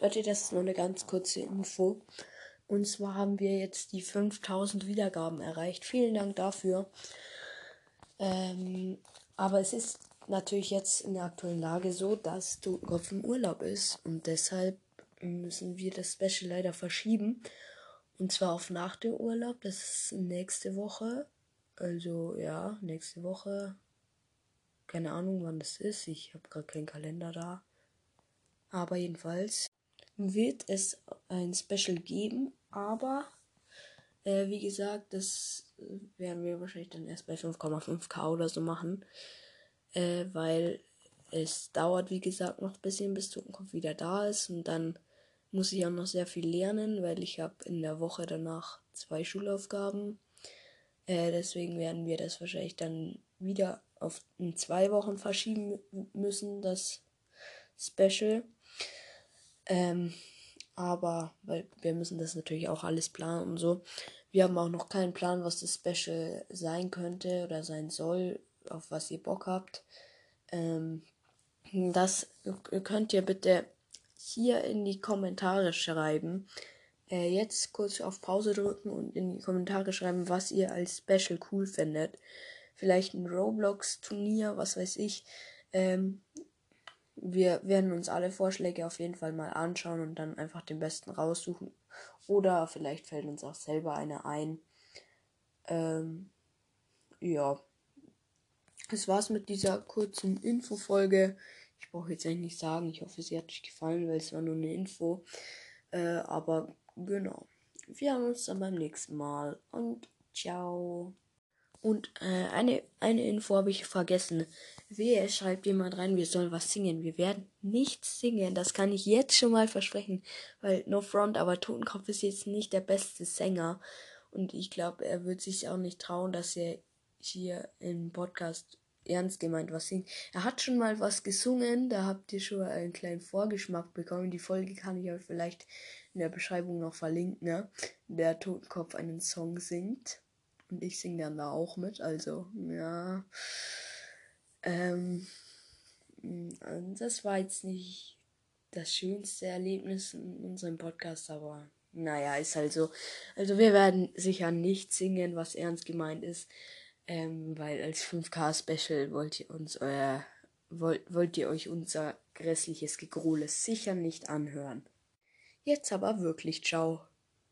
Leute, das ist nur eine ganz kurze Info. Und zwar haben wir jetzt die 5000 Wiedergaben erreicht. Vielen Dank dafür. Ähm, aber es ist natürlich jetzt in der aktuellen Lage so, dass Totenkopf im Urlaub ist. Und deshalb müssen wir das Special leider verschieben. Und zwar auf nach dem Urlaub. Das ist nächste Woche. Also ja, nächste Woche. Keine Ahnung, wann das ist. Ich habe gerade keinen Kalender da. Aber jedenfalls wird es ein Special geben. Aber äh, wie gesagt, das werden wir wahrscheinlich dann erst bei 5,5k oder so machen. Äh, weil es dauert, wie gesagt, noch ein bisschen, bis Totenkopf wieder da ist. Und dann muss ich auch noch sehr viel lernen, weil ich habe in der Woche danach zwei Schulaufgaben. Äh, deswegen werden wir das wahrscheinlich dann wieder auf in zwei Wochen verschieben müssen, das Special. Ähm, aber weil wir müssen das natürlich auch alles planen und so. Wir haben auch noch keinen Plan, was das Special sein könnte oder sein soll, auf was ihr Bock habt. Ähm, das könnt ihr bitte hier in die Kommentare schreiben. Äh, jetzt kurz auf Pause drücken und in die Kommentare schreiben, was ihr als Special cool findet. Vielleicht ein Roblox-Turnier, was weiß ich. Ähm, wir werden uns alle Vorschläge auf jeden Fall mal anschauen und dann einfach den besten raussuchen. Oder vielleicht fällt uns auch selber eine ein. Ähm, ja. Das war's mit dieser kurzen Infofolge. Ich brauche jetzt eigentlich nicht sagen. Ich hoffe, sie hat euch gefallen, weil es war nur eine Info. Äh, aber genau. Wir haben uns dann beim nächsten Mal und ciao. Und äh, eine, eine Info habe ich vergessen. Wehe, schreibt jemand rein, wir sollen was singen. Wir werden nicht singen. Das kann ich jetzt schon mal versprechen. Weil No Front, aber Totenkopf ist jetzt nicht der beste Sänger. Und ich glaube, er wird sich auch nicht trauen, dass er hier im Podcast ernst gemeint was singt. Er hat schon mal was gesungen, da habt ihr schon einen kleinen Vorgeschmack bekommen. Die Folge kann ich euch vielleicht in der Beschreibung noch verlinken, ne? Der Totenkopf einen Song singt. Und ich singe dann da auch mit, also, ja. Ähm, das war jetzt nicht das schönste Erlebnis in unserem Podcast, aber naja, ist halt so. Also wir werden sicher nicht singen, was ernst gemeint ist. Ähm, weil als 5K-Special wollt ihr uns euer, wollt, wollt ihr euch unser grässliches Gegrole sicher nicht anhören. Jetzt aber wirklich ciao.